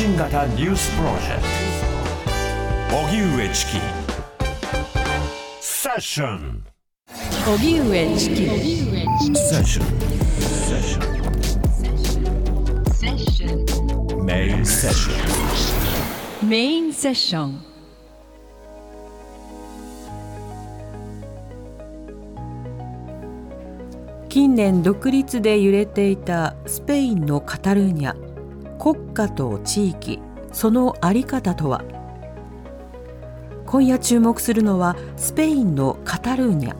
発信型ニュースプロジェクト。荻上チキ。セッション。荻上チキ。セッションセッションメインセッションメインセッション近年独立で揺れていたスペインのカタルーニャ国家と地域その在り方とは？今夜注目するのはスペインのカタルーニャ。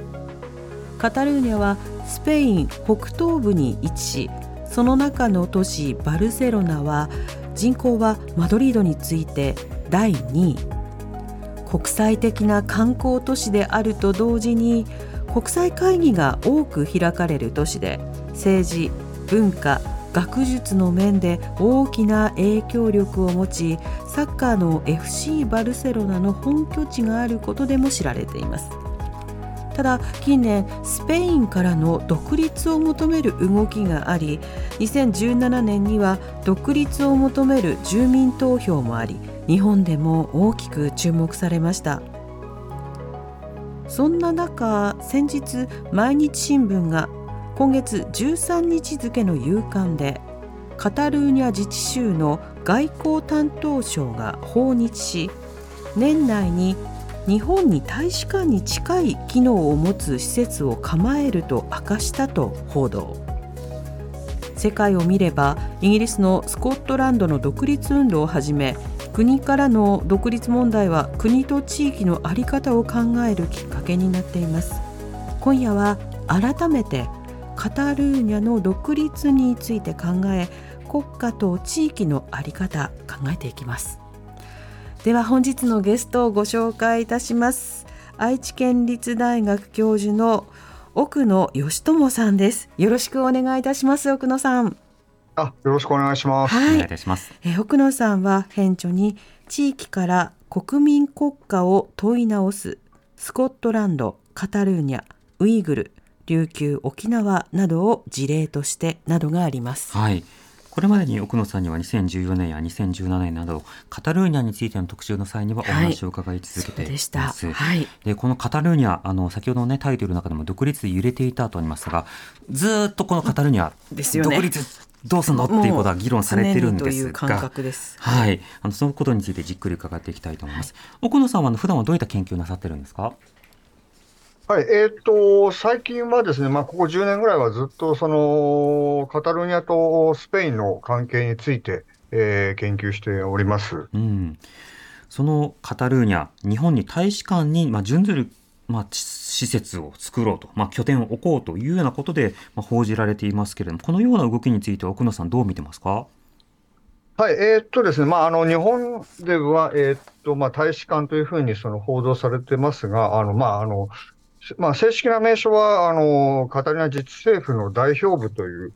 カタルーニャはスペイン北東部に位置しその中の都市バルセロナは人口はマドリードに次いて第2位。国際的な観光都市であると同時に国際会議が多く開かれる都市で政治文化学術の面で大きな影響力を持ちサッカーの FC バルセロナの本拠地があることでも知られています。ただ近年スペインからの独立を求める動きがあり2017年には独立を求める住民投票もあり日本でも大きく注目されました。そんな中先日毎日新聞が今月13日付の夕刊でカタルーニャ自治州の外交担当省が訪日し年内に日本に大使館に近い機能を持つ施設を構えると明かしたと報道。世界を見ればイギリスのスコットランドの独立運動をはじめ国からの独立問題は国と地域の在り方を考えるきっかけになっています。今夜は改めてカタルーニャの独立について考え国家と地域の在り方考えていきます。では本日のゲストをご紹介いたします。愛知県立大学教授の奥野義智さんです。よろしくお願いいたします奥野さん。あよろしくお願いします、はい、お願いいたします。え奥野さんは顕著に地域から国民国家を問い直すスコットランドカタルーニャウイグル琉球沖縄などを事例としてなどがあります。はい。これまでに奥野さんには2014年や2017年などカタルーニャについての特集の際にはお話を伺い続けています。はい、でこのカタルーニャあの先ほどの、ね、タイトルの中でも独立で揺れていたとありますがずっとこのカタルーニャ、ですよね、独立どうすんのっていうことは議論されてるんですが、はい、あのそのことについてじっくり伺っていきたいと思います。はい、奥野さんは普段はどういった研究をなさってるんですか？はい、えっ、ー、と、最近はですね、まあ、ここ10年ぐらいはずっと、その、カタルーニャとスペインの関係について、えー、研究しております。うん。そのカタルーニャ、日本に大使館に、まあ、準ずる、まあ、施設を作ろうと、まあ、拠点を置こうというようなことで、まあ、報じられていますけれども、このような動きについて奥野さん、どう見てますか？はい、えー、っとですね、まあ、あの、日本では、えー、っと、まあ、大使館というふうにその報道されてますが、あの、まあ、あの、まあ、正式な名称は、あの、カタリナ自治政府の代表部という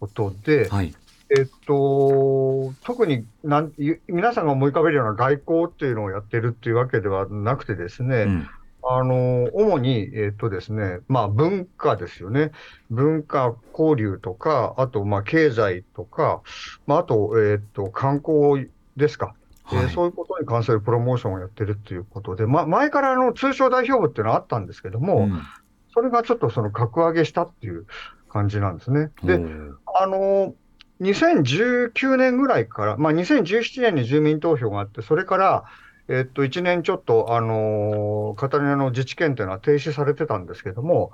ことで、はい、えっと、特になん皆さんが思い浮かべるような外交っていうのをやってるっていうわけではなくてですね、うん、あの、主に、えっとですね、まあ文化ですよね。文化交流とか、あと、まあ経済とか、まああと、えっと、観光ですか。はい、えー、そういうことに関するプロモーションをやってるっていうことで、ま、前からあの通称代表部っていうのはあったんですけども、うん、それがちょっとその格上げしたっていう感じなんですね。で、あの、2019年ぐらいから、まあ、2017年に住民投票があって、それから、えっと、1年ちょっと、あのカタリナの自治権というのは停止されてたんですけども、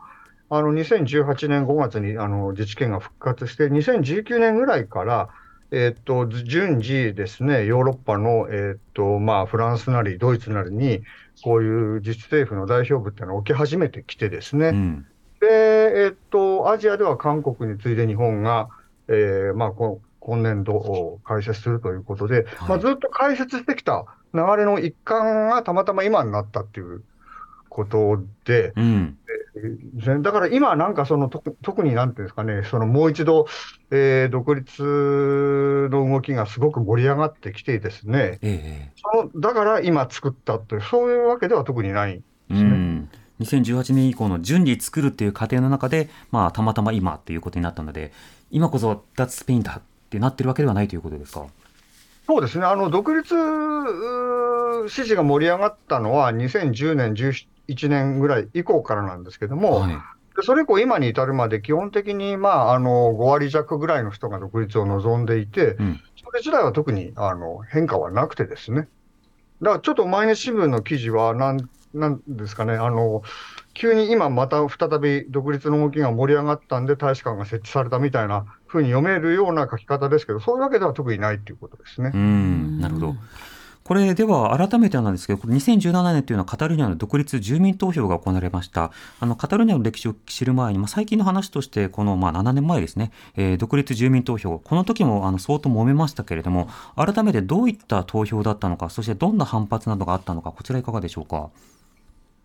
あの、2018年5月に、あの、自治権が復活して、2019年ぐらいから、えっと、順次ですね、ヨーロッパの、えっと、まあ、フランスなりドイツなりに、こういう自治政府の代表部っていうのを置き始めてきてですね、うん、で、えっと、アジアでは韓国に次いで日本が、えー、まあこ、今年度開設するということで、はい、まあ、ずっと開設してきた流れの一環がたまたま今になったっていうことで、うん、だから今なんかその特になんていうんですかね、そのもう一度、えー、独立の動きがすごく盛り上がってきてですね、ええ、そのだから今作ったという、そういうわけでは特にないですね。うん。2018年以降の順次作るっていう過程の中で、まあ、たまたま今っていうことになったので、今こそ脱スペインだってなってるわけではないということですか？そうですね、あの独立支持が盛り上がったのは、2010年、11年ぐらい以降からなんですけども、はい、それ以降、今に至るまで、基本的に、まあ、あの5割弱ぐらいの人が独立を望んでいて、うん、それ自体は特にあの変化はなくてですね、だからちょっと毎日新聞の記事はなん、なんですかね、あの急に今また再び独立の動きが盛り上がったんで、大使館が設置されたみたいなふうに読めるような書き方ですけど、そういうわけでは特にないということですね。うん。なるほどこれでは改めてなんですけど、これ2017年というのはカタルーニャの独立住民投票が行われました。あのカタルーニャの歴史を知る前に、まあ、最近の話として、このまあ7年前ですね、えー、独立住民投票、この時もあの相当揉めましたけれども、改めてどういった投票だったのか、そしてどんな反発などがあったのか、こちらいかがでしょうか？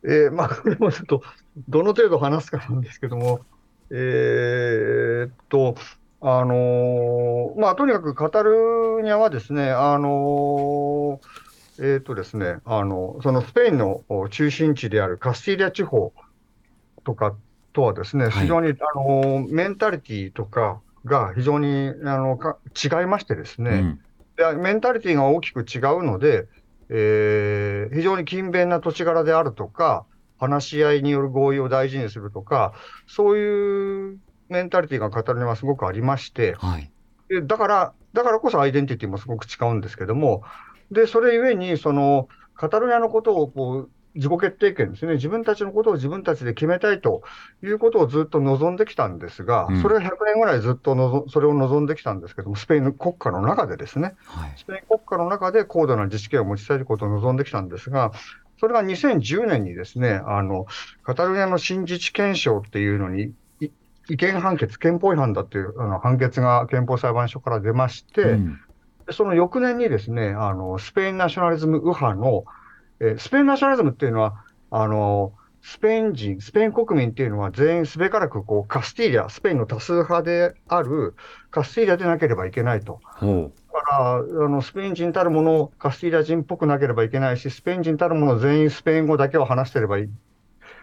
えー、まあ、これもちょっと、どの程度話すかなんですけども、えー、っと、あのー、まあ、とにかくカタルーニャはですね、あのー、えー、っとですね、あの、そのスペインの中心地であるカスティリア地方とかとはですね、非常に、はい、あのメンタリティとかが非常にあのか違いましてですね、うん、で、メンタリティが大きく違うので、えー、非常に勤勉な土地柄であるとか、話し合いによる合意を大事にするとか、そういうメンタリティが語るのはすごくありまして、はい、でだから、だからこそアイデンティティもすごく違うんですけども、で、それゆえに、その、カタルニアのことをこう自己決定権ですね、自分たちのことを自分たちで決めたいということをずっと望んできたんですが、うん、それは100年ぐらいずっとのそれを望んできたんですけども、スペイン国家の中でですね、はい、スペイン国家の中で高度な自治権を持ちたいことを望んできたんですが、それが2010年にですね、あの、カタルニアの新自治憲章っていうのに、違憲判決、憲法違反だっていうあの判決が憲法裁判所から出まして、うん、その翌年にですね、あの、スペインナショナリズム右派のえスペインナショナリズムっていうのは、あの、スペイン人、スペイン国民っていうのは全員すべからくこうカスティーリャ、スペインの多数派であるカスティーリャでなければいけないと。だからあの、スペイン人たるもの、カスティーリャ人っぽくなければいけないし、スペイン人たるもの全員スペイン語だけを話してればいい、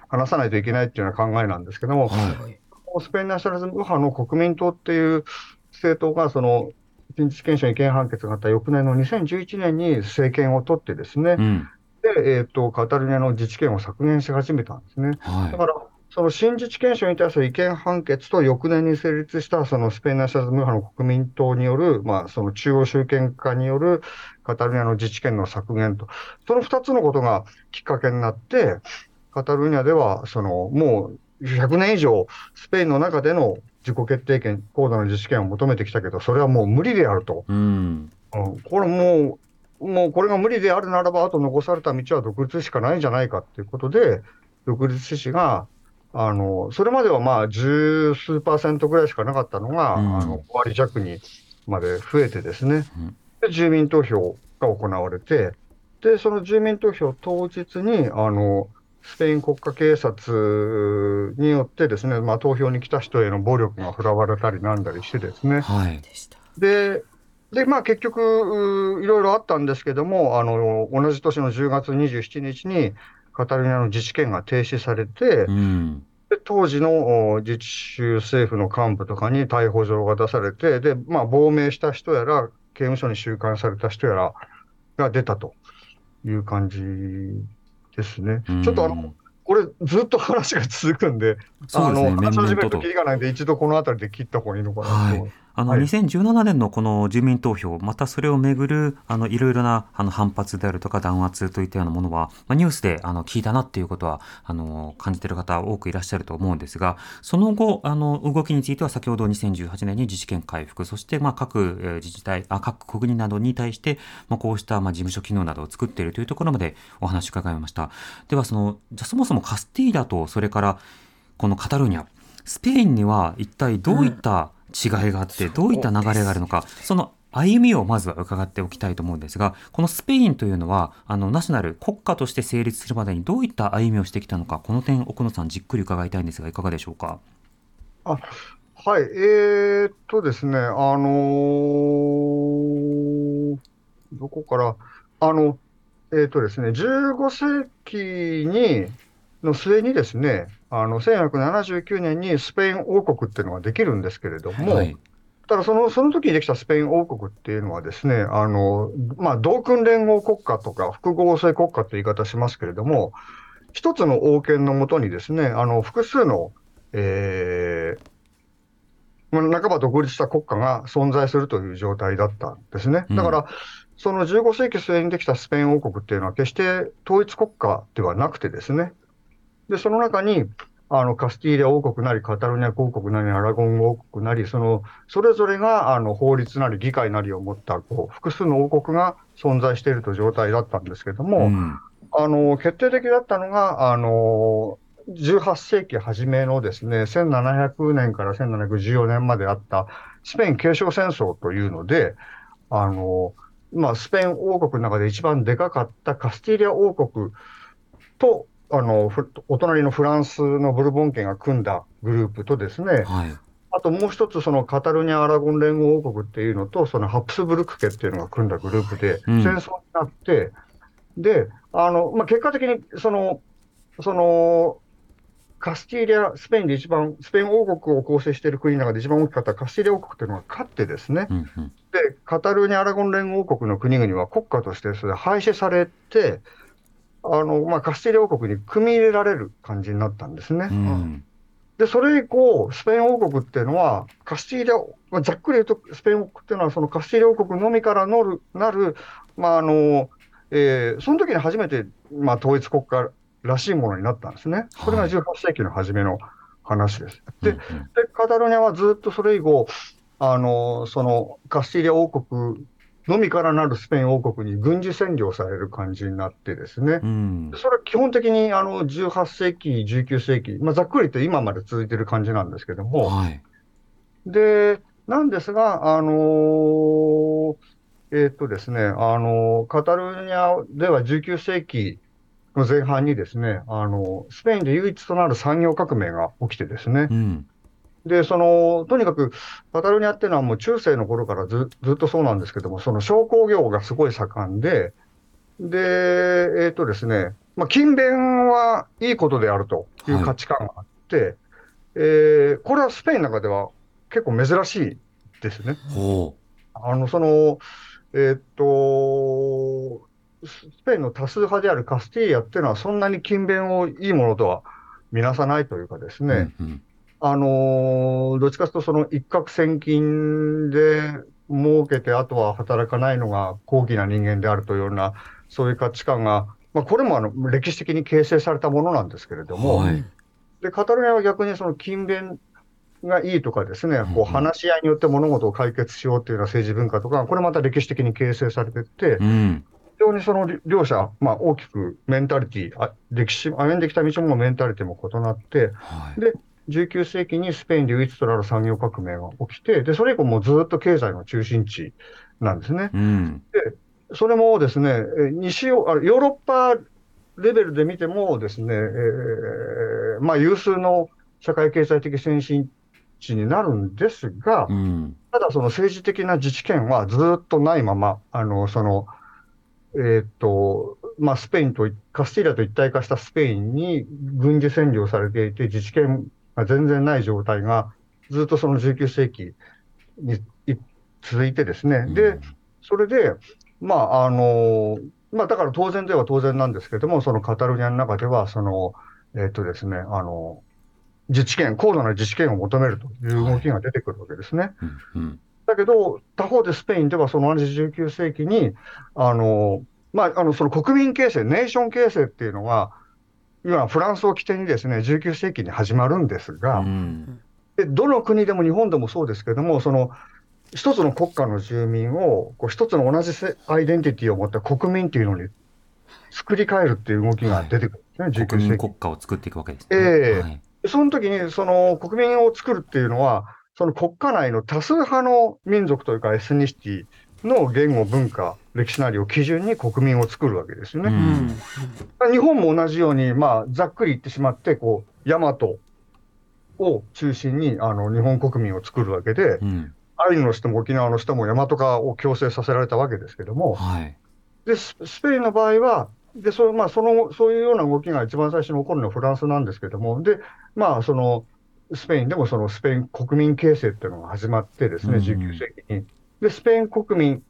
話さないといけないっていうような考えなんですけども、はい、スペインナショナリズム右派の国民党っていう政党が、その、人事権者違憲判決があった翌年の2011年に政権を取ってですね、うん。で、えーと、カタルニアの自治権を削減し始めたんですね。はい、だからその新自治権書に対する違憲判決と翌年に成立したそのスペインナショナルズム派の国民党による、まあ、その中央集権化によるカタルニアの自治権の削減と、その2つのことがきっかけになって、カタルニアではそのもう100年以上、スペインの中での自己決定権、高度な自治権を求めてきたけど、それはもう無理であると。うん、うん、これもうもうこれが無理であるならば、あと残された道は独立しかないんじゃないかということで、独立志士が、あのそれまではまあ十数パーセントぐらいしかなかったのが、うん、あの5割弱にまで増えてですね、で住民投票が行われて、でその住民投票当日にあのスペイン国家警察によってですね、まあ、投票に来た人への暴力が振らわれたりなんだりしてですね、はい、でで、まあ結局、いろいろあったんですけども、あの、同じ年の10月27日に、カタルニアの自治権が停止されて、うん、で当時の自治州政府の幹部とかに逮捕状が出されて、で、まあ亡命した人やら、刑務所に収監された人やらが出たという感じですね。うん、ちょっとあの、これ、ずっと話が続くんで、ですね、あの話し始めるときりがないんで、一度この辺りで切った方がいいのかなと。はいあの、2017年のこの住民投票、またそれをめぐる、あの、いろいろな、あの、反発であるとか弾圧といったようなものは、まあ、ニュースで、あの、聞いたなっていうことは、あの、感じている方多くいらっしゃると思うんですが、その後、あの、動きについては先ほど2018年に自治権回復、そして、まあ、各自治体、あ各国などに対して、まあ、こうした、まあ、事務所機能などを作っているというところまでお話を伺いました。では、その、じゃそもそもカスティーダと、それから、このカタルーニャ、スペインには一体どういった、違いがあってどういった流れがあるのかその歩みをまずは伺っておきたいと思うんですがこのスペインというのはあのナショナル国家として成立するまでにどういった歩みをしてきたのかこの点奥野さんじっくり伺いたいんですがいかがでしょうか？あはい、えー、っとですね、あのー、どこから、あの、えー、っとですね、15世紀に、の末にですね、あの、1479年にスペイン王国っていうのができるんですけれども、はい、ただその、その時にできたスペイン王国っていうのはですね、あの、まあ、同訓連合国家とか複合性国家という言い方しますけれども、一つの王権のもとにですね、あの、複数の、えー、半ば独立した国家が存在するという状態だったんですね。だから、うん、その15世紀末にできたスペイン王国っていうのは決して統一国家ではなくてですね、で、その中に、あの、カスティーリャ王国なり、カタルニア王国なり、アラゴン王国なり、その、それぞれが、あの、法律なり、議会なりを持った、こう、複数の王国が存在しているという状態だったんですけども、うん、あの、決定的だったのが、あの、18世紀初めのですね、1700年から1714年まであったスペイン継承戦争というので、あの、まあ、スペイン王国の中で一番でかかったカスティーリャ王国と、あの、お隣のフランスのブルボン家が組んだグループとですね、はい、あともう一つ、そのカタルニア・アラゴン連合王国っていうのと、そのハプスブルク家っていうのが組んだグループで、戦争になって、うん、で、あの、まあ、結果的に、その、その、カスティーリャ、スペインで一番、スペイン王国を構成している国の中で一番大きかったカスティーリャ王国というのが勝ってですね、うんうん、で、カタルーニャ・アラゴン連合国の国々は国家としてそれ廃止されて、あの、まあ、カスティーリャ王国に組み入れられる感じになったんですね。うん、で、それ以降、スペイン王国っていうのは、カスティーリャ、まあ、ざっくり言うと、スペイン王国っていうのは、そのカスティーリャ王国のみからなる、なる、まあ、あの、えー、その時に初めて、まあ、統一国家らしいものになったんですね。これが18世紀の初めの話です。で、でカタロニアはずっとそれ以後、あの、そのカスティリア王国のみからなるスペイン王国に軍事占領される感じになってですね、うん、それは基本的にあの18世紀、19世紀、まあ、ざっくりと今まで続いてる感じなんですけども、はい、で、なんですが、あのー、えー、っとですね、あのー、カタルニアでは19世紀の前半にですね、あの、スペインで唯一となる産業革命が起きてですね、うん、で、その、とにかく、カタルニアっていうのはもう中世の頃からずずっとそうなんですけども、その商工業がすごい盛んで、で、えっ、ー、とですね、まあ、勤勉はいいことであるという価値観があって、はい、えー、これはスペインの中では結構珍しいですね。あの、その、えっ、ー、と、スペインの多数派であるカスティーヤっていうのは、そんなに勤勉をいいものとは見なさないというかですね、うんうん、あのどっちかというと、その一攫千金で儲けて、あとは働かないのが高貴な人間であるというような、そういう価値観が、まあ、これもあの歴史的に形成されたものなんですけれども、はい、でカタルニアは逆にその勤勉がいいとかですね、こう話し合いによって物事を解決しようというような政治文化とか、これまた歴史的に形成されていて、うん。非常にその両者、まあ、大きくメンタリティあ歴史、歩んできた道もメンタリティも異なって、はい、で、19世紀にスペインで唯一となる産業革命が起きて、で、それ以降もずっと経済の中心地なんですね。うん、で、それもですね、西ヨヨーロッパレベルで見てもですね、えー、まあ、有数の社会経済的先進地になるんですが、うん、ただその政治的な自治権はずっとないまま、あの、その、えっ、と、まあ、スペインと、カスティーリャと一体化したスペインに軍事占領されていて、自治権が全然ない状態が、ずっとその19世紀に続いてですね、で、それで、まあ、あの、まあ、だから当然では当然なんですけれども、そのカタルニアの中では、その、えっ、とですね、あの、自治権、高度な自治権を求めるという動きが出てくるわけですね。はいうんうん。だけど、他方でスペインではその同じ19世紀に、あの、まあ、あの、その国民形成、ネーション形成っていうのが、今、フランスを起点にですね、19世紀に始まるんですが、うん、でどの国でも日本でもそうですけども、その、一つの国家の住民を、こう一つの同じアイデンティティを持った国民っていうのに作り変えるっていう動きが出てくるんですね、はい、19世紀。国家を作っていくわけですね。ええーはい、その時に、その国民を作るっていうのは、その国家内の多数派の民族というかエスニシティの言語、文化、歴史なりを基準に国民を作るわけですよね。うん、日本も同じように、まあ、ざっくり言ってしまって、こう、大和を中心にあの日本国民を作るわけで、うん、アイヌの人も沖縄の人も大和化を強制させられたわけですけども、はい、でスペインの場合は、でそまあ、そのそういうような動きが一番最初に起こるのはフランスなんですけども、でまあ、そのスペインでもそのスペイン国民形成っていうのが始まってですね、19世紀に。で、スペイン国民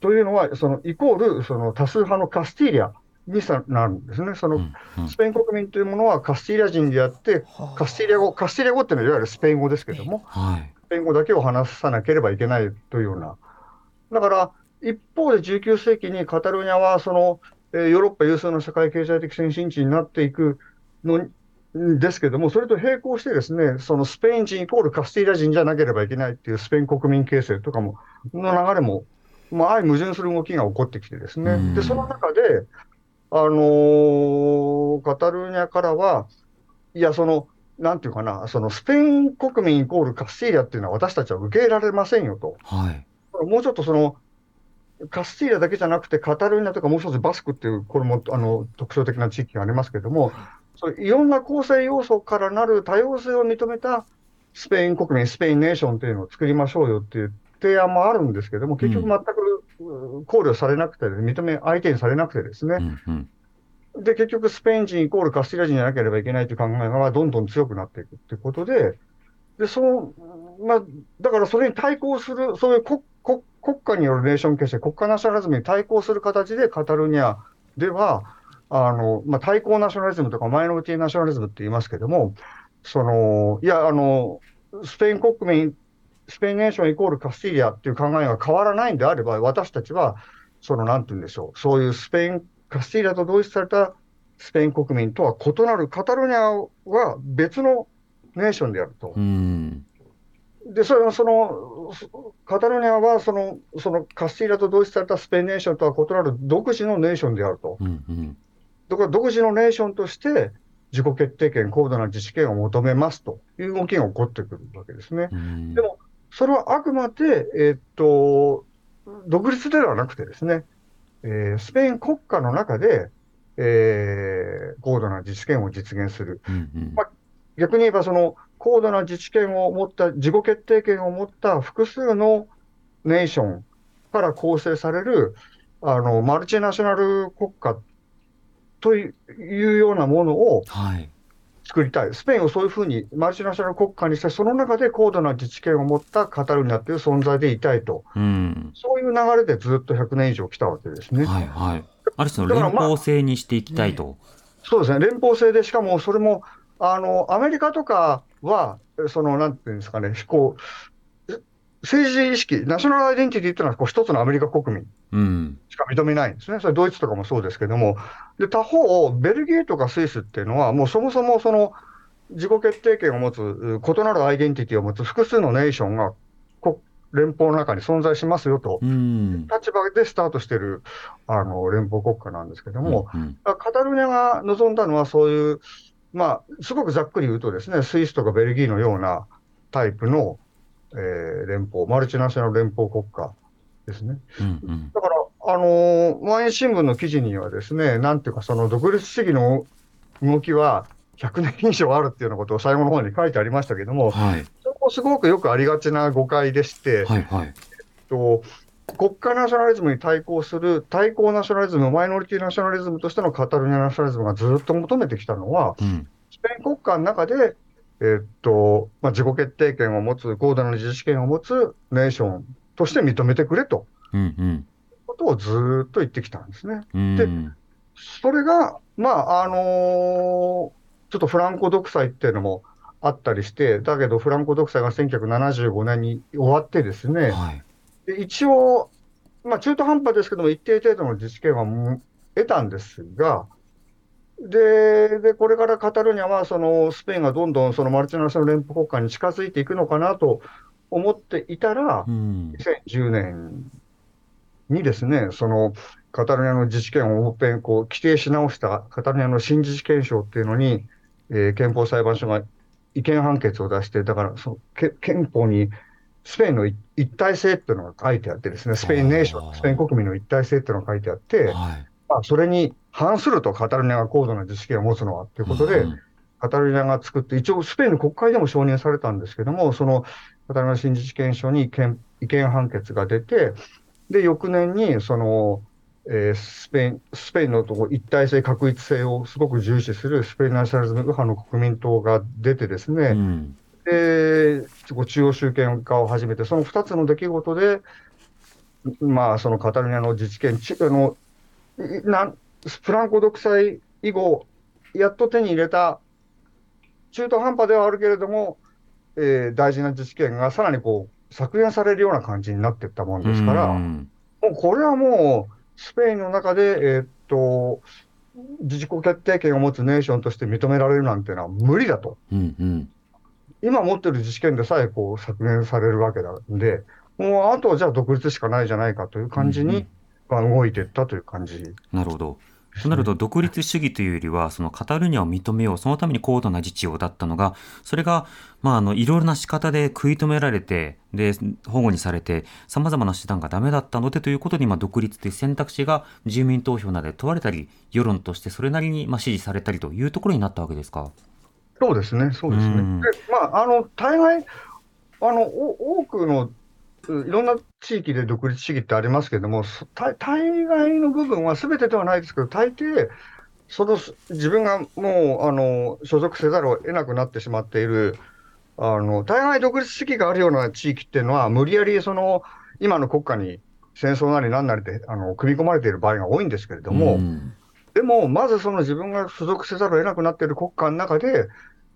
というのは、そのイコールその多数派のカスティーリャになるんですね。そのスペイン国民というものはカスティーリャ人であって、カスティーリャ語、カスティーリャ語っていうのはいわゆるスペイン語ですけども、スペイン語だけを話さなければいけないというような。だから、一方で19世紀にカタルーニャはその、えー、ヨーロッパ有数の社会経済的先進地になっていくのですけども、それと並行してですね、そのスペイン人イコールカスティーリャ人じゃなければいけないっていうスペイン国民形成とかも、の流れも、まあ、相矛盾する動きが起こってきてですね、で、その中で、あのー、カタルーニャからは、いや、その、なんていうかな、そのスペイン国民イコールカスティーリャっていうのは私たちは受け入れられませんよと。はい、もうちょっとその、カスティーリャだけじゃなくて、カタルーニャとかもう一つバスクっていう、これもあの特徴的な地域がありますけれども、そうい。ろんな構成要素からなる多様性を認めたスペイン国民、スペインネーションというのを作りましょうよっていう提案もあるんですけども、結局全く考慮されなくて、認め、相手にされなくてですね、うんうん、で、結局スペイン人イコールカスティラ人じゃなければいけないという考えがどんどん強くなっていくということで、で、その、まあ、だからそれに対抗する、そういう国国国家によるネーション形成、国家ナショナリズムに対抗する形でカタルニアでは、あの、まあ、対抗ナショナリズムとかマイノリティナショナリズムって言いますけども、その、いや、あの、スペイン国民、スペインネーションイコールカスティリアっていう考えが変わらないんであれば、私たちは、その、なんて言うんでしょう、そういうスペイン、カスティリアと同一されたスペイン国民とは異なるカタルニアは別のネーションであると。で、それはその、カタルニアはその、そのカスティリアと同一されたスペインネーションとは異なる独自のネーションであると。うんうんだから独自のネーションとして自己決定権、高度な自治権を求めますという動きが起こってくるわけですね。でも、それはあくまで、えー、っと、独立ではなくてですね、えー、スペイン国家の中で、えー、高度な自治権を実現する。うんうんまあ、逆に言えば、その高度な自治権を持った、自己決定権を持った複数のネーションから構成される、あの、マルチナショナル国家というようなものを作りたい、はい、スペインをそういうふうにマルチナショナル国家にして、その中で高度な自治権を持ったカタルーニャという存在でいたいと、うん、そういう流れでずっと100年以上来たわけですね。はいはい、ある種の連邦制にしていきたいと。まあそうですね、連邦制で、しかもそれもあのアメリカとかは、そのなんていうんですかね、こう政治意識、ナショナルアイデンティティというのはこう一つのアメリカ国民しか認めないんですね、それドイツとかもそうですけども、で他方、ベルギーとかスイスっていうのは、もうそもそもその自己決定権を持つ、異なるアイデンティティを持つ複数のネーションが連邦の中に存在しますよと、立場でスタートしているあの連邦国家なんですけども、うん。うん、カタルーニャが望んだのは、そういう、まあ、すごくざっくり言うとですね、スイスとかベルギーのようなタイプのえー、連邦、マルチナショナル連邦国家ですね。うんうん、だから、あのー、毎日新聞の記事にはですね、なんていうか、その独立主義の動きは100年以上あるっていうようなことを最後の方に書いてありましたけども、はい、それもすごくよくありがちな誤解でして、はいはい、えっと、国家ナショナリズムに対抗する対抗ナショナリズム、マイノリティナショナリズムとしてのカタルニアナショナリズムがずっと求めてきたのは、うん、スペイン国家の中でえっと、まあ、自己決定権を持つ、高度な自治権を持つネーションとして認めてくれと、うんうん、ことをずっと言ってきたんですね。で、それが、まあ、あのー、ちょっとフランコ独裁っていうのもあったりして、だけどフランコ独裁が1975年に終わってですね、はい、で一応、まあ、中途半端ですけども、一定程度の自治権は得たんですが、で、で、これからカタルーニャは、その、スペインがどんどんそのマルチナショナル連邦国家に近づいていくのかなと思っていたら、うん、2010年にですね、その、カタルーニャの自治権をもっぺんこう規定し直したカタルーニャの新自治権証っていうのに、えー、憲法裁判所が違憲判決を出して、だからその憲法にスペインの一体性っていうのが書いてあってですね、スペインネーション、スペイン国民の一体性っていうのが書いてあって、はい、まあ、それに反するとカタルニアが高度な自治権を持つのはということで、うん、カタルニアが作って、一応スペインの国会でも承認されたんですけども、そのカタルニア新自治権書に違憲判決が出て、で、翌年に、その、えー、スペイン、スペインのとこ一体性、確一性をすごく重視するスペインナショナリズム右派の国民党が出てですね、うん、で、中央集権化を始めて、その2つの出来事で、まあ、そのカタルニアの自治権、あのなんフランコ独裁以後、やっと手に入れた、中途半端ではあるけれども、えー、大事な自治権がさらにこう削減されるような感じになっていったもんですから、もうこれはもう、スペインの中で、えー、っと、自治国決定権を持つネーションとして認められるなんていうのは無理だと。うんうん、今持ってる自治権でさえこう削減されるわけなんで、もうあとはじゃあ独立しかないじゃないかという感じに、まあ、動いていったという感じ。なるほど。となると独立主義というよりはそのカタルニアを認めようそのために高度な自治をだったのがそれがまああのいろいろな仕方で食い止められてで保護にされてさまざまな手段がダメだったのでということにまあ独立という選択肢が住民投票などで問われたり世論としてそれなりにまあ支持されたりというところになったわけですか？そうですね、そうですね。でまあ、あの大概あの多くのいろんな地域で独立主義ってありますけれども、大概の部分はすべてではないですけど、大抵、その自分がもうあの所属せざるを得なくなってしまっている、あの大概独立主義があるような地域っていうのは、無理やりその今の国家に戦争なり何なりであの組み込まれている場合が多いんですけれども、でも、まずその自分が所属せざるを得なくなっている国家の中で、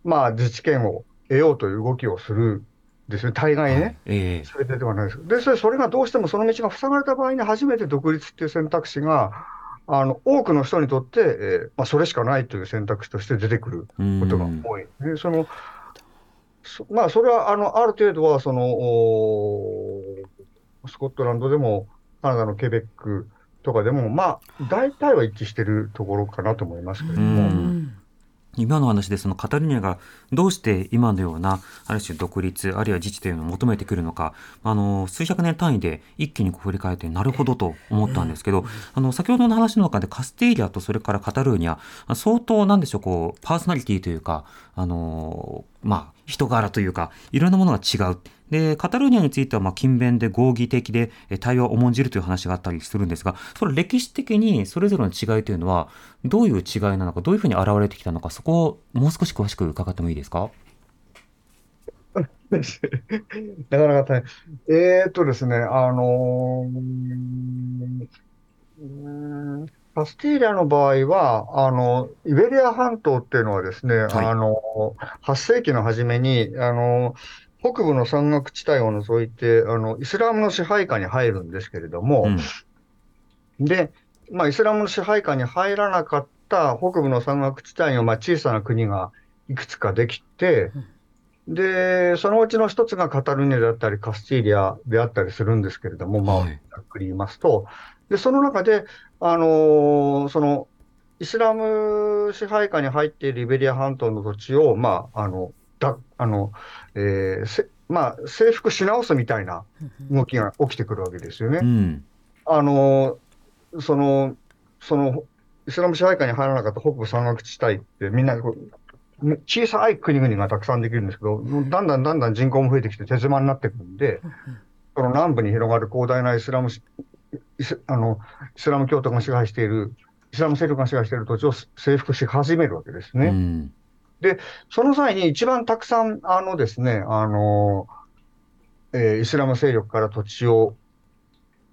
まあ、自治権を得ようという動きをするですね、大概ね、えー、それでではないです。でそれ、それがどうしてもその道が塞がれた場合に、初めて独立っていう選択肢が、あの多くの人にとって、えーまあ、それしかないという選択肢として出てくることが多い。でそのそまあ、それはあのある程度はそのスコットランドでも、カナダのケベックとかでも、まあ、大体は一致しているところかなと思いますけれども。今の話でそのカタルニアがどうして今のようなある種独立あるいは自治というのを求めてくるのかあの数百年単位で一気に振り返ってなるほどと思ったんですけど、あの先ほどの話の中でカスティーリアとそれからカタルーニャ相当なんでしょうこうパーソナリティというかあのまあ人柄というかいろんなものが違う。で、カタルーニャについては、まあ、勤勉で合議的で対話を重んじるという話があったりするんですが、それ歴史的にそれぞれの違いというのは、どういう違いなのか、どういうふうに現れてきたのか、そこをもう少し詳しく伺ってもいいですか？なかなか大変。えー、っとですね、あのー、カスティーリャの場合は、あの、イベリア半島っていうのはですね、はい、あの、8世紀の初めに、あの、北部の山岳地帯を除いて、あの、イスラムの支配下に入るんですけれども、うん、で、まあ、イスラムの支配下に入らなかった北部の山岳地帯の、まあ、小さな国がいくつかできて、で、そのうちの一つがカタルニアであったり、カスティーリアであったりするんですけれども、まあ、ざっくり言いますと、で、その中で、あのー、その、イスラム支配下に入っているイベリア半島の土地を、まあ、あの、だあの、えーまあ、征服し直すみたいな動きが起きてくるわけですよね。うん、あのそのそのイスラム支配下に入らなかった北部山岳地帯ってみんな小さい国々がたくさんできるんですけど、だんだんだんだん人口も増えてきて手狭になってくるんで、その南部に広がる広大なイスラムイスあのイスラム教徒が支配している、イスラム勢力が支配している土地を征服し始めるわけですね。うんで、その際に一番たくさん、あのですね、あの、えー、イスラム勢力から土地を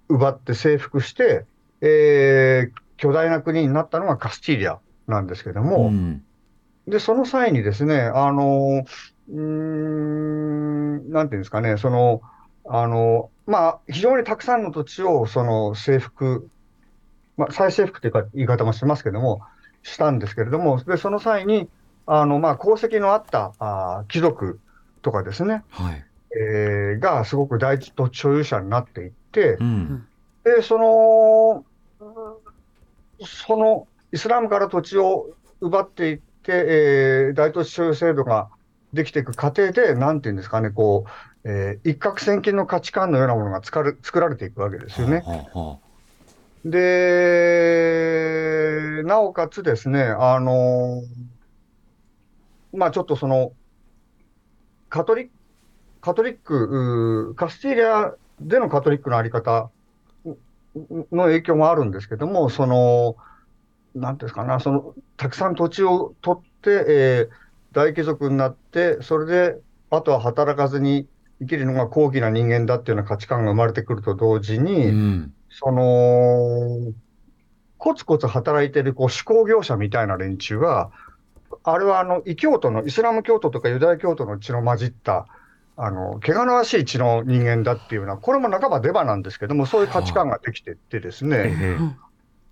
奪って征服して、えー、巨大な国になったのがカスティーリアなんですけども、うん、で、その際にですね、あの、うん、なんていうんですかね、その、あの、まあ、非常にたくさんの土地を、その、征服、まあ、再征服というか言い方もしますけども、したんですけれども、で、その際に、あの、まあ、功績のあったあ貴族とかですね、はい。えー、がすごく大土地所有者になっていって、うん、で、その、そのイスラムから土地を奪っていって、えー、大土地所有制度ができていく過程で、なんていうんですかね、こう、えー、一攫千金の価値観のようなものが作る作られていくわけですよね。はあはあ、で、なおかつですね、あのまあちょっとその、カトリック、カトリック、カスティーリアでのカトリックのあり方の影響もあるんですけども、その、なんていうんですかな、その、たくさん土地を取って、えー、大貴族になって、それで、あとは働かずに生きるのが高貴な人間だっていうような価値観が生まれてくると同時に、うん、その、コツコツ働いてるこう手工業者みたいな連中は、あれはあの異教徒の、イスラム教徒とかユダヤ教徒の血の混じった、あの、汚らわしい血の人間だっていうのは、これも半ばデバなんですけども、そういう価値観ができてってですね、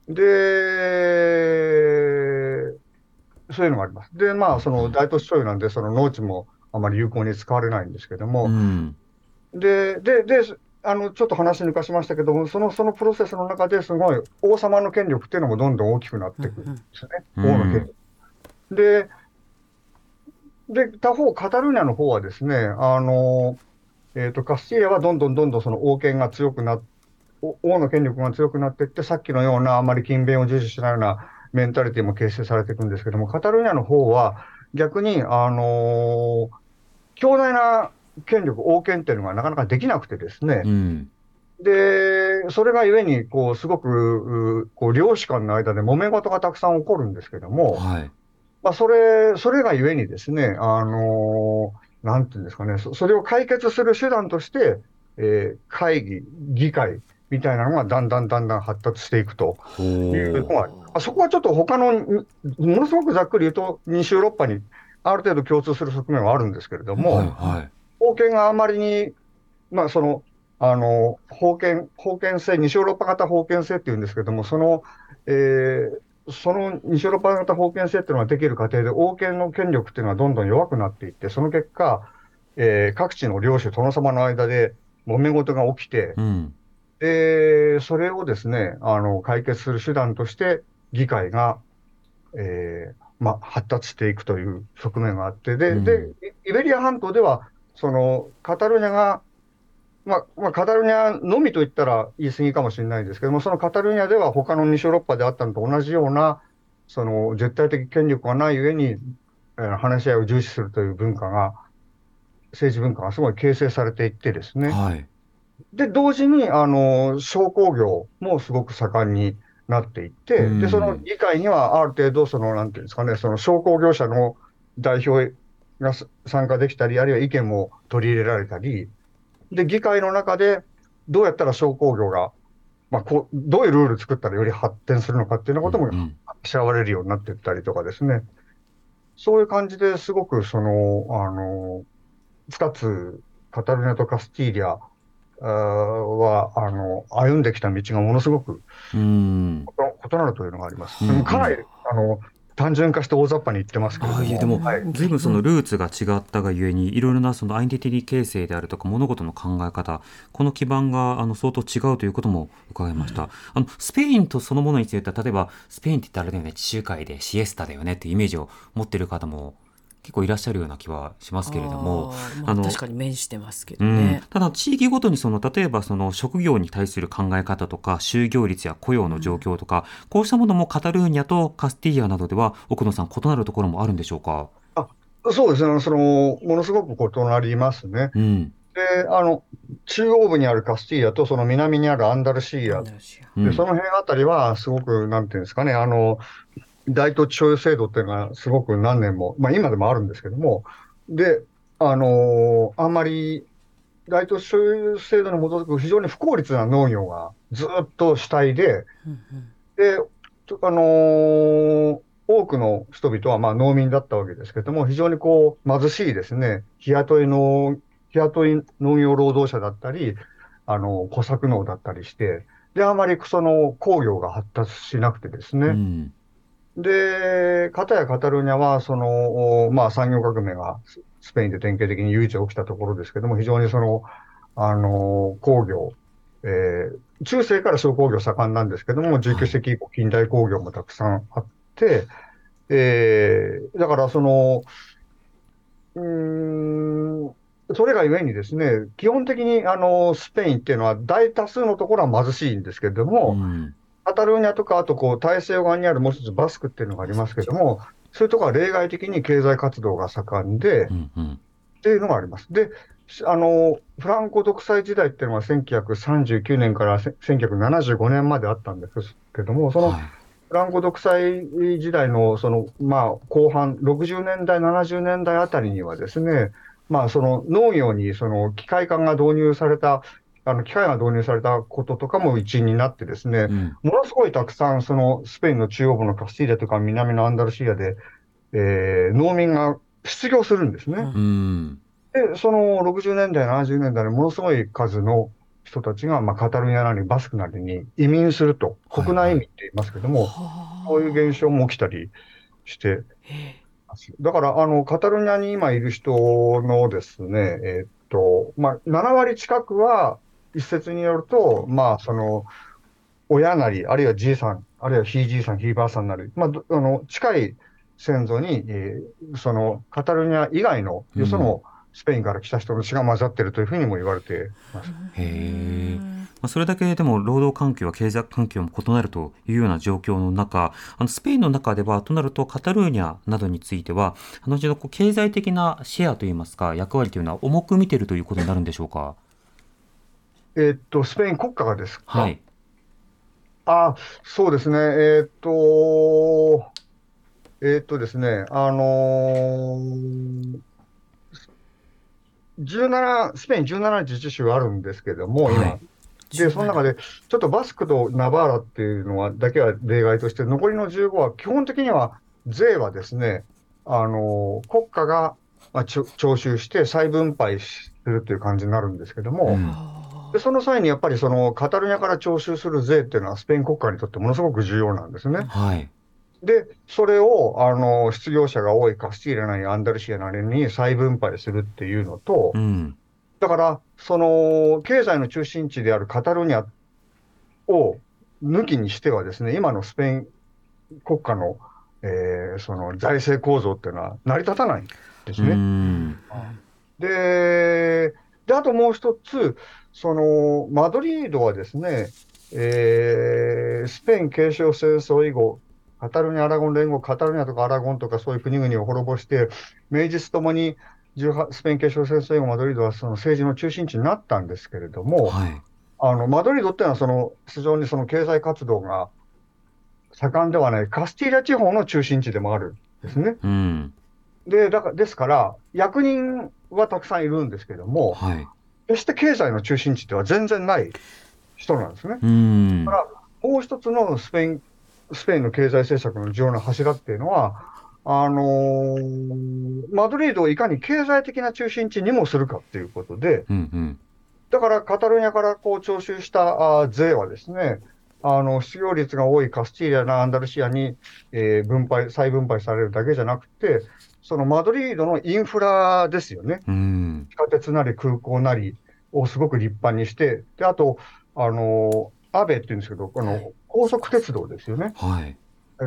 で、そういうのがあります。で、まあ、その大都市所有なんで、その農地もあまり有効に使われないんですけども、うん、で、で、で、あの、ちょっと話抜かしましたけども、その、そのプロセスの中ですごい王様の権力っていうのもどんどん大きくなっていくんですね。うん、王の権力。で、で、他方、カタルーニャの方はですね、あの、えっ、ー、と、カスティーヤはどんどんどんどんその王権が強くなっ王の権力が強くなっていって、さっきのようなあまり勤勉を重視しないようなメンタリティも形成されていくんですけども、カタルーニャの方は逆に、あのー、強大な権力、王権っていうのがなかなかできなくてですね、うん、で、それがゆえに、こう、すごく、こう、領主間の間で揉め事がたくさん起こるんですけども、はい、まあ、それ、それがゆえにですね、あのー、なんていうんですかね、それを解決する手段として、えー、会議、議会みたいなのがだんだんだんだん発達していくというのが、あそこはちょっと他の、ものすごくざっくり言うと、西ヨーロッパにある程度共通する側面はあるんですけれども、はいはい、封建があまりに、まあ、その、あの、封建、封建制、西ヨーロッパ型封建制っていうんですけれども、その、えー、その西ヨーロッパ型封建制っていうのができる過程で、王権の権力っていうのはどんどん弱くなっていって、その結果、えー、各地の領主、殿様の間で揉め事が起きて、うん、で、それをですね、あの、解決する手段として、議会が、えー、まあ、発達していくという側面があって、で、うん、で、イベリア半島では、その、カタルーニャが、まあ、まあ、カタルーニャのみと言ったら言い過ぎかもしれないですけども、そのカタルーニャでは他の西ヨーロッパであったのと同じような、その絶対的権力がない上に、えー、話し合いを重視するという文化が、政治文化がすごい形成されていってですね。はい、で、同時に、あの、商工業もすごく盛んになっていって、で、その議会にはある程度、その、なんていうんですかね、その商工業者の代表が参加できたり、あるいは意見も取り入れられたり、で、議会の中でどうやったら商工業が、まあ、こう、どういうルール作ったらより発展するのかっていうようなこともし合われるようになっていったりとかですね。そういう感じですごく、その、あの、二つ、カタルネとカスティーリアは、あの、歩んできた道がものすごく、異なるというのがあります。かなり、あの、単純化して大雑把に言ってますけども。でも、はい、随分そのルーツが違ったがゆえに、いろいろなそのアイデンティティ形成であるとか、物事の考え方、この基盤があの相当違うということも伺いました。あの、スペインとそのものについては、例えば、スペインって言ったらあれだよね、地中海でシエスタだよねっていうイメージを持ってる方も結構いらっしゃるような気はしますけれども、あの確かに面してますけどね、うん、ただ地域ごとにその例えばその職業に対する考え方とか就業率や雇用の状況とか、うん、こうしたものもカタルーニャとカスティーヤなどでは奥野さん異なるところもあるんでしょうか？あそうですね。そのものすごく異なりますね。うん。で、あの、中央部にあるカスティーヤと、その南にあるアンダルシーヤ。で、その辺あたりは、すごく、なんていうんですかね、あの、大土地所有制度っていうのがすごく何年も、まあ今でもあるんですけども、で、あのー、あんまり大土地所有制度に基づく非常に不効率な農業がずっと主体で、で、あのー、多くの人々はまあ農民だったわけですけども、非常にこう貧しいですね、日雇いの、日雇い農業労働者だったり、あの、小作農だったりして、で、あまりその工業が発達しなくてですね、うんで、かたやカタルーニャは、その、まあ産業革命がスペインで典型的に唯一起きたところですけども、非常にその、あの、工業、えー、中世から小工業盛んなんですけども、19世紀以降近代工業もたくさんあって、えー、だからその、うんそれがゆえにですね、基本的にあのスペインっていうのは大多数のところは貧しいんですけれども、うん、カタルーニャとか、あとこう大西洋側にあるもう一つバスクっていうのがありますけれども、そういうところは例外的に経済活動が盛んで、うんうん、っていうのがあります。で、あの、フランコ独裁時代っていうのは1939年から1975年まであったんですけども、その、フランコ独裁時代のその、まあ、後半、60年代、70年代あたりにはですね、まあ、その農業にその機械化が導入された、あの機械が導入されたこととかも一因になってですね、うん、ものすごいたくさん、そのスペインの中央部のカスティーリャとか南のアンダルシアで、えー、農民が失業するんですね。うん、で、その60年代、70年代にものすごい数の人たちが、まあ、カタルニアなりバスクなりに移民すると、国内移民って言いますけども、はいはい、そういう現象も起きたりしてだから、あの、カタルニアに今いる人のですね、えー、っと、まあ、7割近くは、一説によると、まあ、その、親なり、あるいはじいさん、あるいはひいじいさん、ひいばあさんなり、まあ、あの、近い先祖に、えー、その、カタルニア以外の、よその、スペインから来た人の血が混ざってるというふうにも言われてます。へー。まあ、それだけでも労働環境や経済環境も異なるというような状況の中、あのスペインの中では、となるとカタルーニャなどについては、あのこう経済的なシェアといいますか、役割というのは重く見ているということになるんでしょうか？えー、っと、スペイン国家がですか？はい。あ、そうですね。えー、っと、えー、っとですね、あのー、17、スペイン17自治州あるんですけども、はい、今、で、その中で、ちょっとバスクとナバーラっていうのはだけは例外として、残りの15は基本的には税はですね、あの、国家が、まあ、徴収して再分配するという感じになるんですけども、うん、でその際にやっぱりそのカタルニャから徴収する税っていうのはスペイン国家にとってものすごく重要なんですね。はい。で、それを、あの、失業者が多いカスティーラなりアンダルシアなりに再分配するっていうのと、うんだから、その経済の中心地であるカタルニャを抜きにしてはですね、今のスペイン国家の、えー、その財政構造っていうのは成り立たないんですね。でで、あともう一つ、そのマドリードはですね、えー、スペイン継承戦争以後、カタルニャ・アラゴン連合、カタルニャとかアラゴンとかそういう国々を滅ぼして、名実ともにスペイン継承戦争以後、マドリードはその政治の中心地になったんですけれども、はい、あのマドリードっていうのはその、非常にその経済活動が盛んではない、カスティーリャ地方の中心地でもあるんですね。うん、でだからですから、役人はたくさんいるんですけれども、はい、決して経済の中心地では全然ない人なんですね。うん、だから、もう一つのスペインスペインの経済政策の重要な柱っていうのは、あのー、マドリードをいかに経済的な中心地にもするかっていうことで、うんうん、だからカタルニャからこう徴収したあ税はですね、あの失業率が多いカスティーリャなアンダルシアに、えー、分配、再分配されるだけじゃなくて、そのマドリードのインフラですよね、うん、地下鉄なり空港なりをすごく立派にして、であと、あのアベっていうんですけど、この高速鉄道ですよね。はい。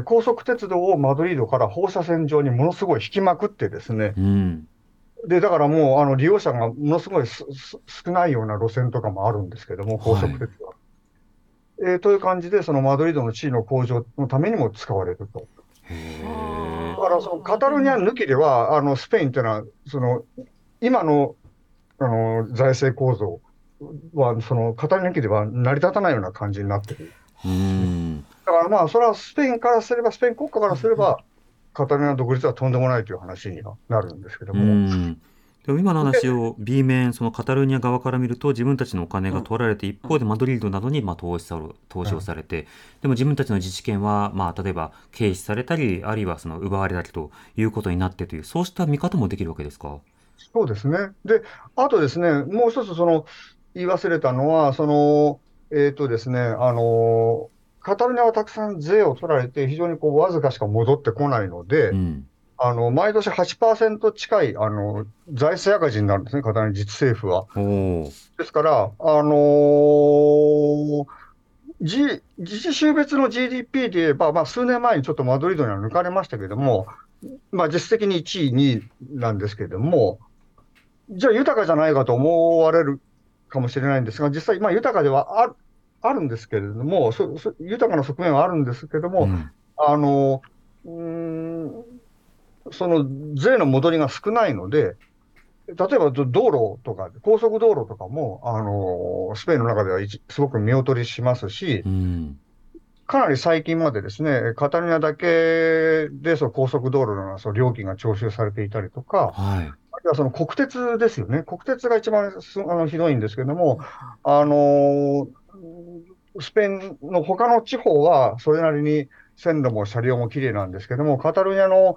高速鉄道をマドリードから放射線上にものすごい引きまくってですね、うん、でだからもうあの利用者がものすごい少ないような路線とかもあるんですけども、高速鉄道は。はい、えー、という感じで、そのマドリードの地位の向上のためにも使われると。だからそのカタルニア抜きでは、あのスペインというのは、その今のあの財政構造は、そのカタルニア抜きでは成り立たないような感じになってる。うんだからまあ、それはスペインからすれば、スペイン国家からすれば、カタルニアの独立はとんでもないという話にはなるんですけども。でも今の話を B 面、そのカタルニア側から見ると、自分たちのお金が取られて、一方でマドリードなどにまあ投資さ投資をされて、でも自分たちの自治権は、まあ、例えば軽視されたり、あるいはその奪われたりということになってという、そうした見方もできるわけですか？そうですね。で、あとですね、もう一つその言い忘れたのは、その、えっ、ー、とですね、あのカタルニアはたくさん税を取られて、非常にこうわずかしか戻ってこないので、うん、あの毎年8%近いあの財政赤字になるんですね、カタルニア自治政府は。ですから、あのー、自自治州別の GDP で言えば、まあ、数年前にちょっとマドリードには抜かれましたけれども、まあ、実質的に1位、2位なんですけれども、じゃあ豊かじゃないかと思われるかもしれないんですが、実際、まあ、豊かではああるんですけれどもそそ、豊かな側面はあるんですけれども、うん、あの、うん、その税の戻りが少ないので、例えば道路とか、高速道路とかも、あのスペインの中ではすごく見劣りしますし、うん、かなり最近までですね、カタルニアだけでその高速道路のその料金が徴収されていたりとか、はい、あるいはその国鉄ですよね、国鉄が一番すあのひどいんですけども、あのスペインの他の地方はそれなりに線路も車両も綺麗なんですけども、カタルニアの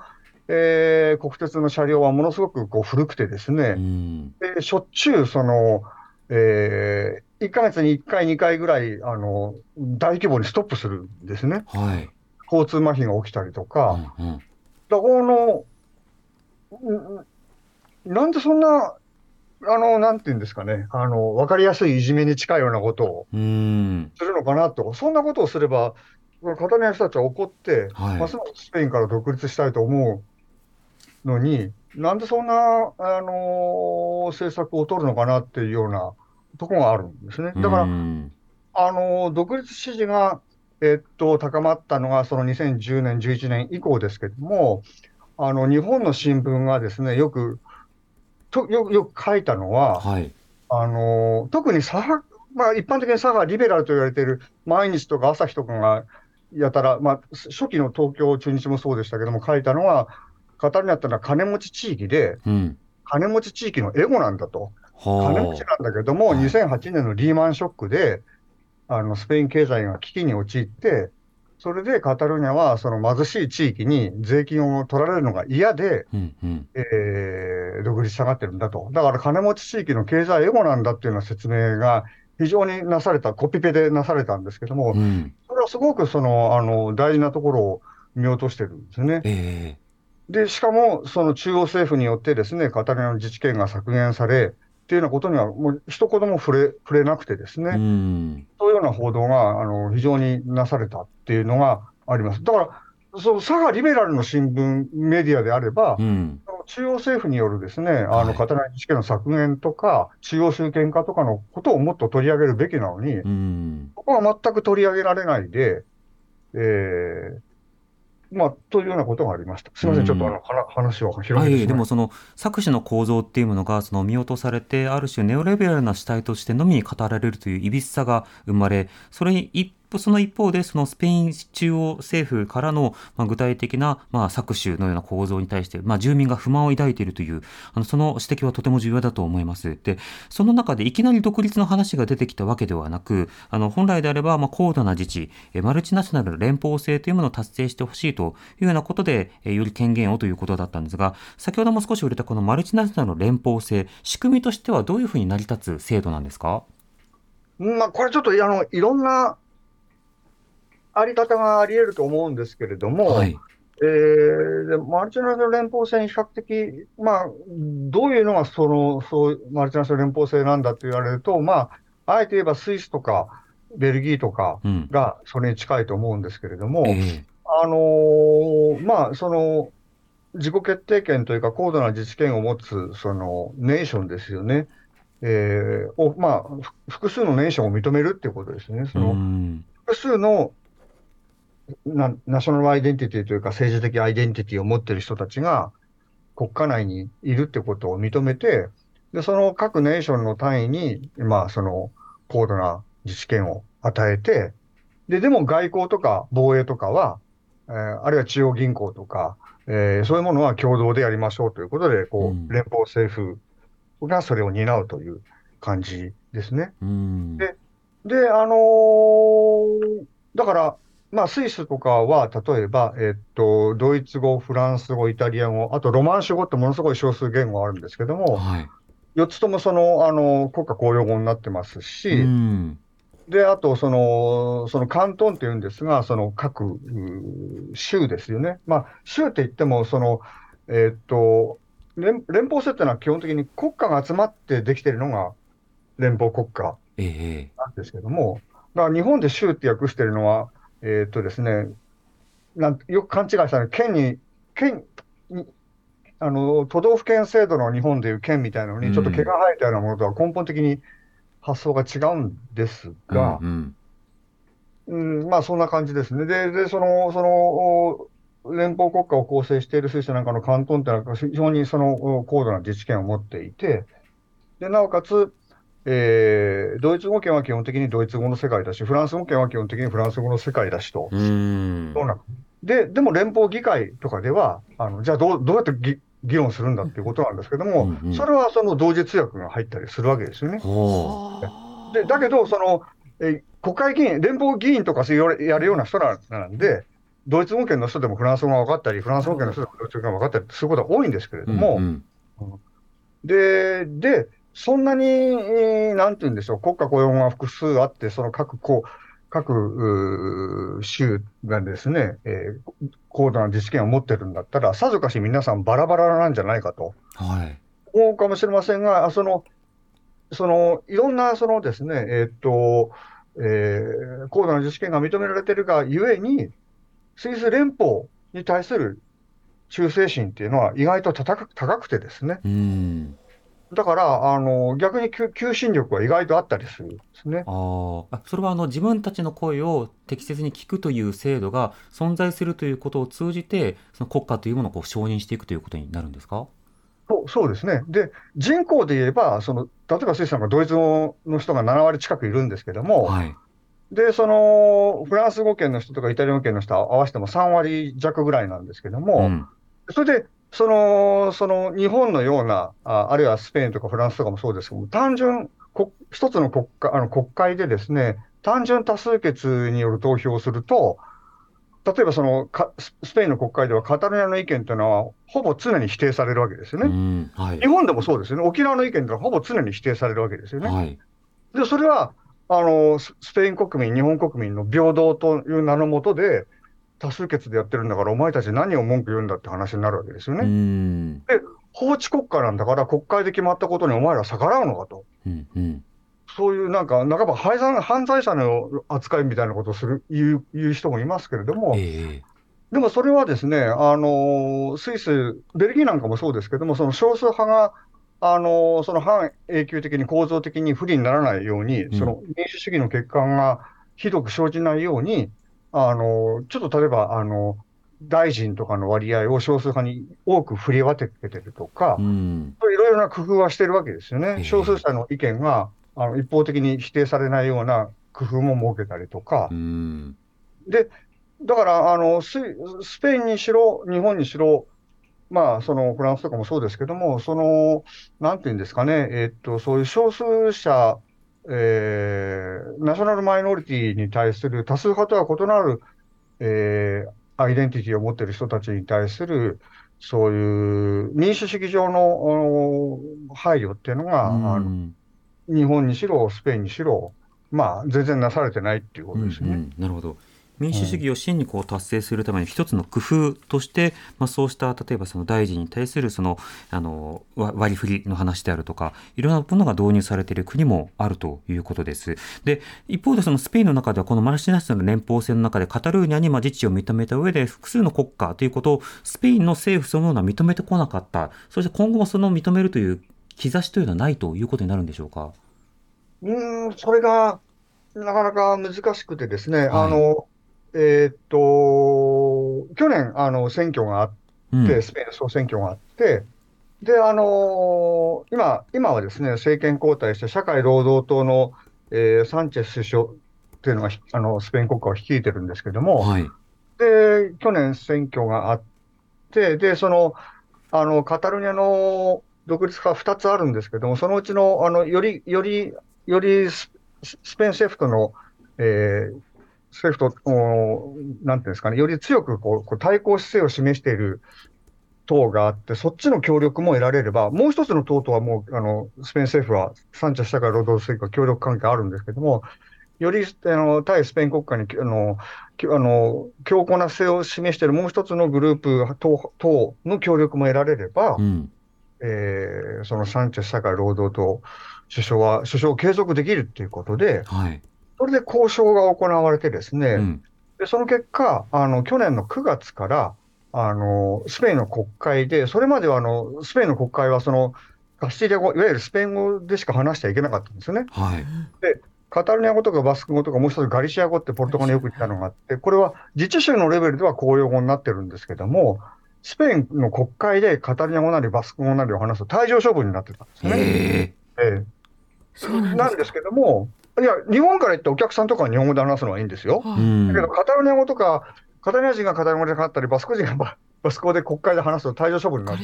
えー、国鉄の車両はものすごくこう古くてですね、うん、でしょっちゅうその、えー、1か月に1回、2回ぐらいあの大規模にストップするんですね、はい、交通麻痺が起きたりとか、うんうん、だこのなんでそんな、あの、なんていうんですかね、あの、わかりやすいいじめに近いようなことをするのかなと、そんなことをすれば、カタルニアの人たちは怒って、はい、ますますスペインから独立したいと思うのに、なんでそんな、あのー、政策を取るのかなっていうようなところがあるんですね。だから、あのー、独立支持が、えっと、高まったのが、その2010年、11年以降ですけれども、あの、日本の新聞がですね、よく、とよよく書いたのは、はい、あのー、特に左派、まあ、一般的に左派リベラルと言われている毎日とか朝日とかがやたら、まあ、初期の東京中日もそうでしたけども、書いたのは、語になったのは金持ち地域で、うん、金持ち地域のエゴなんだと。金持ちなんだけども、2008年のリーマンショックで、あのスペイン経済が危機に陥って、それでカタルーニャはその貧しい地域に税金を取られるのが嫌で、うんうん、えー、独立したがってるんだと。だから金持ち地域の経済エゴなんだっていうような説明が非常になされた、コピペでなされたんですけども、うん、それはすごくそのあの大事なところを見落としてるんですね。えーで、しかも、その中央政府によってですね、カタルの自治権が削減され、っていうようなことには、もう一言も触れ触れなくてですね、そういうような報道があの非常になされたっていうのがあります。だから、その左派リベラルの新聞、メディアであれば、うん、中央政府によるですね、あの、カタルニア自治権の削減とか、中央集権化とかのことをもっと取り上げるべきなのに、うん、ここは全く取り上げられないで、えー、まあ、というようなことがありました。すみません、ちょっとあの話を広げてでもその作詞の構造っていうものがその見落とされてある種ネオレベルな主体としてのみ語られるといういびつさが生まれそれに一その一方で、そのスペイン中央政府からの、まあ、具体的な、まあ、搾取のような構造に対して、まあ、住民が不満を抱いているという、あのその指摘はとても重要だと思います。で、その中でいきなり独立の話が出てきたわけではなく、あの本来であれば、まあ、高度な自治、マルチナショナルの連邦制というものを達成してほしいというようなことで、より権限をということだったんですが、先ほども少し触れたこのマルチナショナルの連邦制、仕組みとしてはどういうふうに成り立つ制度なんですか？まあ、これちょっとあのいろんなあり方があり得ると思うんですけれども、はい、えー、マルチナショナル連邦制に比較的、まあ、どういうのがそのそうマルチナショナル連邦制なんだって言われると、まあ、あえて言えばスイスとかベルギーとかがそれに近いと思うんですけれども、うんえー、あのー、まあ、その自己決定権というか、高度な自治権を持つそのネーションですよね。えーをまあ、複数のネーションを認めるっていうことですね。その複数のなナショナルアイデンティティというか政治的アイデンティティを持っている人たちが国家内にいるってことを認めて、で、その各ネーションの単位に、まあ、その高度な自治権を与えて、で、でも外交とか防衛とかは、えー、あるいは中央銀行とか、えー、そういうものは共同でやりましょうということで、こう、連邦政府がそれを担うという感じですね。うん、で、で、あのー、だから、まあ、スイスとかは、例えば、えっと、ドイツ語、フランス語、イタリア語、あとロマンシュ語ってものすごい少数言語あるんですけども、はい、4つともその、あの、国家公用語になってますし、で、あと、その、その関東っていうんですが、その各州ですよね。まあ、州って言っても、その、えっと、連連邦制っていうのは基本的に国家が集まってできてるのが連邦国家なんですけども、ええ、だから日本で州って訳してるのは、えっ、とですね、なんよく勘違いしたの県に、県、あの都道府県制度の日本でいう県みたいなのに、ちょっと毛が生えたようなものとは根本的に発想が違うんですが、うんうん、うん、まあそんな感じですね。で、でその、その、連邦国家を構成しているスイスなんかのカントンってのは非常にその高度な自治権を持っていて、で、なおかつ、えー、ドイツ語圏は基本的にドイツ語の世界だし、フランス語圏は基本的にフランス語の世界だしと。うん。そうなで、でも連邦議会とかでは、あのじゃあどうどうやって議議論するんだっていうことなんですけども、うんうん、それはその同時通訳が入ったりするわけですよね。でだけど、そのえ国会議員、連邦議員とかやるような人なんで、ドイツ語圏の人でもフランス語が分かったり、フランス語圏の人でもドイツ語が分かったりすることは多いんですけれども、うん。うん、で、で、そんなに、なんて言うんでしょう、国家雇用が複数あって、その各こう各州がですね、えー、高度な自治権を持ってるんだったら、さぞかし皆さんバラバラなんじゃないかと、はい、思うかもしれませんが、その、そのいろんなそのですね、えー、っと、えー、高度な自治権が認められているがゆえに、スイス連邦に対する忠誠心っていうのは意外と高くてですね、うんだから、あの逆に求心力は意外とあったりするんですね。ああ、それはあの自分たちの声を適切に聞くという制度が存在するということを通じて、その国家というものをこう承認していくということになるんですか？そうそうですね。で、人口で言えば、その例えばスイスなんかドイツ語の人が7割近くいるんですけども、はい、で、そのフランス語圏の人とかイタリア語圏の人合わせても3割弱ぐらいなんですけども、うん、それでその、その日本のような、ああるいはスペインとかフランスとかもそうですけども、単純、一つの国会あの国会でですね、単純多数決による投票をすると、例えばそのスペインの国会ではカタルニアの意見というのは、ほぼ常に否定されるわけですよね。はい、日本でもそうですよね。沖縄の意見というのはほぼ常に否定されるわけですよね。はい、で、それは、あの、スペイン国民、日本国民の平等という名のもとで、多数決でやってるんだから、お前たち何を文句言うんだって話になるわけですよね。で、法治国家なんだから、国会で決まったことにお前ら逆らうのかと。うんうん、そういうなんか、半ば犯罪者の扱いみたいなことをする言う言う人もいますけれども、えー、でもそれはですね、あのスイス、ベルギーなんかもそうですけども、その少数派が、あのその反永久的に構造的に不利にならないように、うん、その民主主義の欠陥がひどく生じないように、あの、ちょっと例えば、あの、大臣とかの割合を少数派に多く振り分けてるとか、いろいろな工夫はしてるわけですよね。少数者の意見があの一方的に否定されないような工夫も設けたりとか。で、だからあのス、スペインにしろ、日本にしろ、まあ、そのフランスとかもそうですけども、その、なんていうんですかね、えっと、そういう少数者えー、ナショナルマイノリティに対する多数派とは異なる、えー、アイデンティティを持っている人たちに対する、そういう民主主義上の配慮っていうのが、あの日本にしろ、スペインにしろ、まあ、全然なされてないっていうことですね。うんうん、なるほど。民主主義を真にこう達成するために一つの工夫として、まあ、そうした例えばその大臣に対するそのあの割り振りの話であるとかいろんなものが導入されている国もあるということです。で一方でそのスペインの中ではこのマルチナショナル連邦制の中でカタルーニャにまあ自治を認めた上で複数の国家ということをスペインの政府そのものは認めてこなかったそして今後もその認めるという兆しというのはないということになるんでしょうか？うんそれがなかなか難しくてですね、はい、あのえー、っと、去年、あの、選挙があって、うん、スペインの総選挙があって、で、あのー、今、今はですね、政権交代して社会労働党の、えー、サンチェス首相っていうのが、あの、スペイン国家を率いてるんですけども、はい、で、去年選挙があって、で、その、あの、カタルニアの独立派2つあるんですけども、そのうちの、あの、より、より、よりスペイン政府との、えー、政府と、なんていうんですかね、より強くこう対抗姿勢を示している党があって、そっちの協力も得られれば、もう一つの党とはもう、あのスペイン政府は、サンチェス社会労働政府は協力関係あるんですけども、よりあの対スペイン国家にあのあの強硬な姿勢を示しているもう一つのグループ党党の協力も得られれば、うん、えー、そのサンチェス社会労働党首相は、首相を継続できるということで、はいそれで交渉が行われてですね、うん、でその結果、あの去年の9月から、あの、スペインの国会で、それまではあの、スペインの国会はその、カスティリア語、いわゆるスペイン語でしか話しちゃいけなかったんですよね。はい、で、カタルニア語とかバスク語とか、もう一つガリシア語ってポルトガルによく言ったのがあって、これは自治州のレベルでは公用語になってるんですけども、スペインの国会でカタルニア語なりバスク語なりを話すと退場処分になってたんですね。えー、えー、なんですけども、いや、日本から行ってお客さんとかは日本語で話すのはいいんですよ。だけど、カタルニア語とか、カタルニア人がカタルニア語で語ったり、バスク人がバスク語で国会で話すと退場処分になる。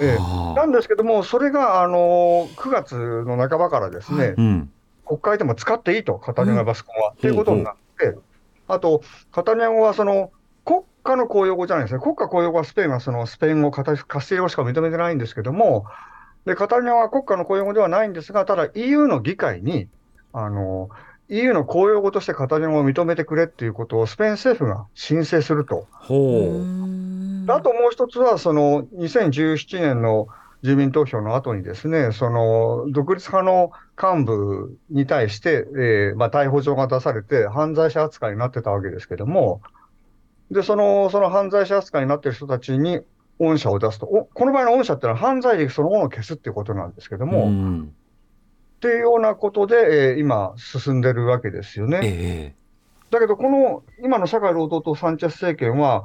ええ、なんですけども、それが、あの9月の半ばからですね、はい。国会でも使っていいと、カタルニアバスク語は。と、うん、いうことになって、あと、カタルニア語はその国家の公用語じゃないですね、国家公用語はスペインはそのスペイン語、カスティリ語しか認めてないんですけども、でカタルニアは国家の公用語ではないんですが、ただ EU の議会に、あの EU の公用語としてカタルニア語を認めてくれっていうことをスペイン政府が申請すると。ほう。あともう一つは、その2017年の住民投票の後にですね、その独立派の幹部に対して、えーまあ、逮捕状が出されて、犯罪者扱いになってたわけですけども、で、その、その犯罪者扱いになってる人たちに恩赦を出すと、おこの場合の恩赦っていうのは犯罪歴そのものを消すっていうことなんですけども、っていうようなことで、えー、今、進んでるわけですよね。えー、だけど、この今の社会労働党サンチェス政権は、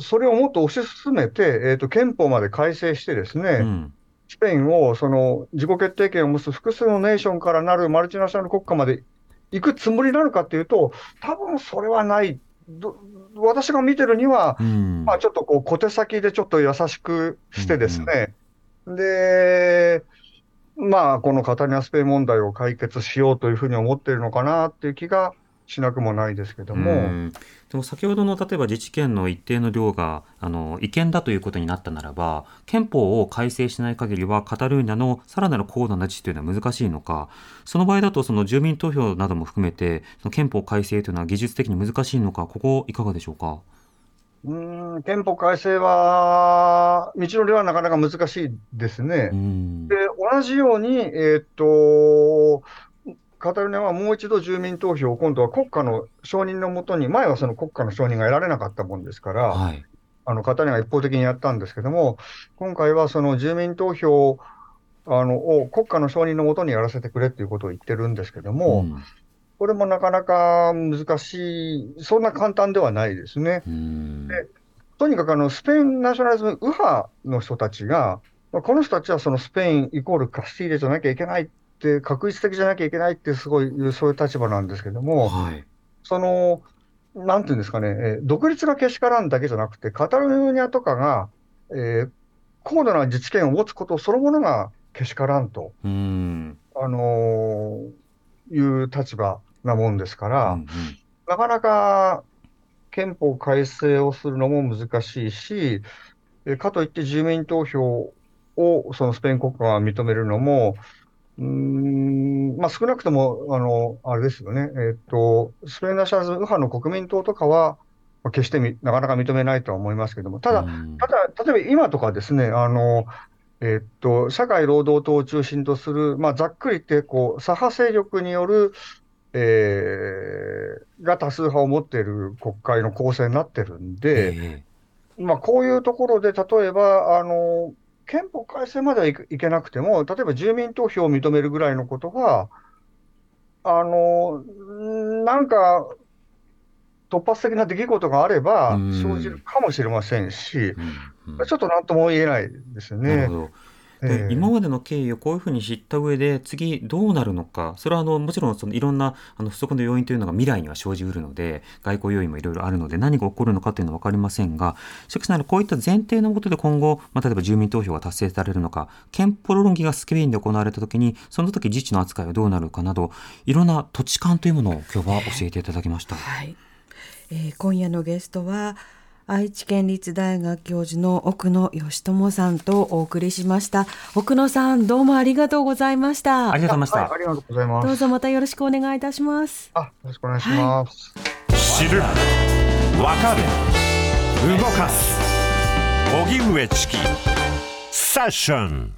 それをもっと推し進めて、えーと、憲法まで改正してですね、うん、スペインをその自己決定権を持つ複数のネーションからなるマルチナショナル国家まで行くつもりなのかっていうと、多分それはない。私が見てるには、うん、まあ、ちょっとこう小手先でちょっと優しくしてですね、うん、で、まあ、このカタリアスペイ問題を解決しようというふうに思っているのかなっていう気がしなくもないですけども。でも先ほどの例えば自治権の一定の量があの違憲だということになったならば憲法を改正しない限りはカタルーニャのさらなる高度な自治というのは難しいのかその場合だとその住民投票なども含めてその憲法改正というのは技術的に難しいのかここいかがでしょうか？うん憲法改正は、道のりはなかなか難しいですね。で同じように、えー、っとカタルニアはもう一度住民投票を今度は国家の承認のもとに、前はその国家の承認が得られなかったもんですから、はい、あのカタルニアが一方的にやったんですけども、今回はその住民投票あのを国家の承認のもとにやらせてくれっていうことを言ってるんですけども、うん、これもなかなか難しい、そんな簡単ではないですね。でとにかくあのスペインナショナリズム右派の人たちが、この人たちはそのスペインイコールカスティーレじゃなきゃいけないって確実的じゃなきゃいけないってすごいそういう立場なんですけども、はい、そのなんていうんですかね、え独立がけしからんだけじゃなくて、カタルニアとかが、えー、高度な自治権を持つことそのものがけしからんと、うん。あのー、いう立場なもんですから、うんうん、なかなか憲法改正をするのも難しいし、かといって住民投票をそのスペイン国家が認めるのも、うんまあ、少なくとも、あの、あれですよね、えっ、ー、と、スペインナショナルズ右派の国民党とかは、決してみなかなか認めないとは思いますけども、ただ、ただ例えば今とかですね、あの、えっ、と、社会労働党を中心とする、まあ、ざっくり言って、こう、左派勢力による、えー、が多数派を持っている国会の構成になってるんで、えー、まあ、こういうところで、例えば、あの、憲法改正まではいけなくても、例えば住民投票を認めるぐらいのことは、あの、なんか、突発的な出来事があれば生じるかもしれませんし、ちょっとなんとも言えないですね。で今までの経緯をこういうふうに知った上で次どうなるのかそれはあのもちろんそのいろんなあの不足の要因というのが未来には生じうるので外交要因もいろいろあるので何が起こるのかというのは分かりませんがしかしながらこういった前提のもとで今後、まあ、例えば住民投票が達成されるのか憲法論議がスペインで行われた時にその時自治の扱いはどうなるかなどいろんな土地勘というものを今日は教えていただきました。はいえー、今夜のゲストは愛知県立大学教授の奥野義智さんとお送りしました。奥野さんどうもありがとうございました。ありがとうございました、ありがとうございます。どうぞまたよろしくお願いいたします。あよろしくお願いします、はい、知るわかる動かす荻上チキセッション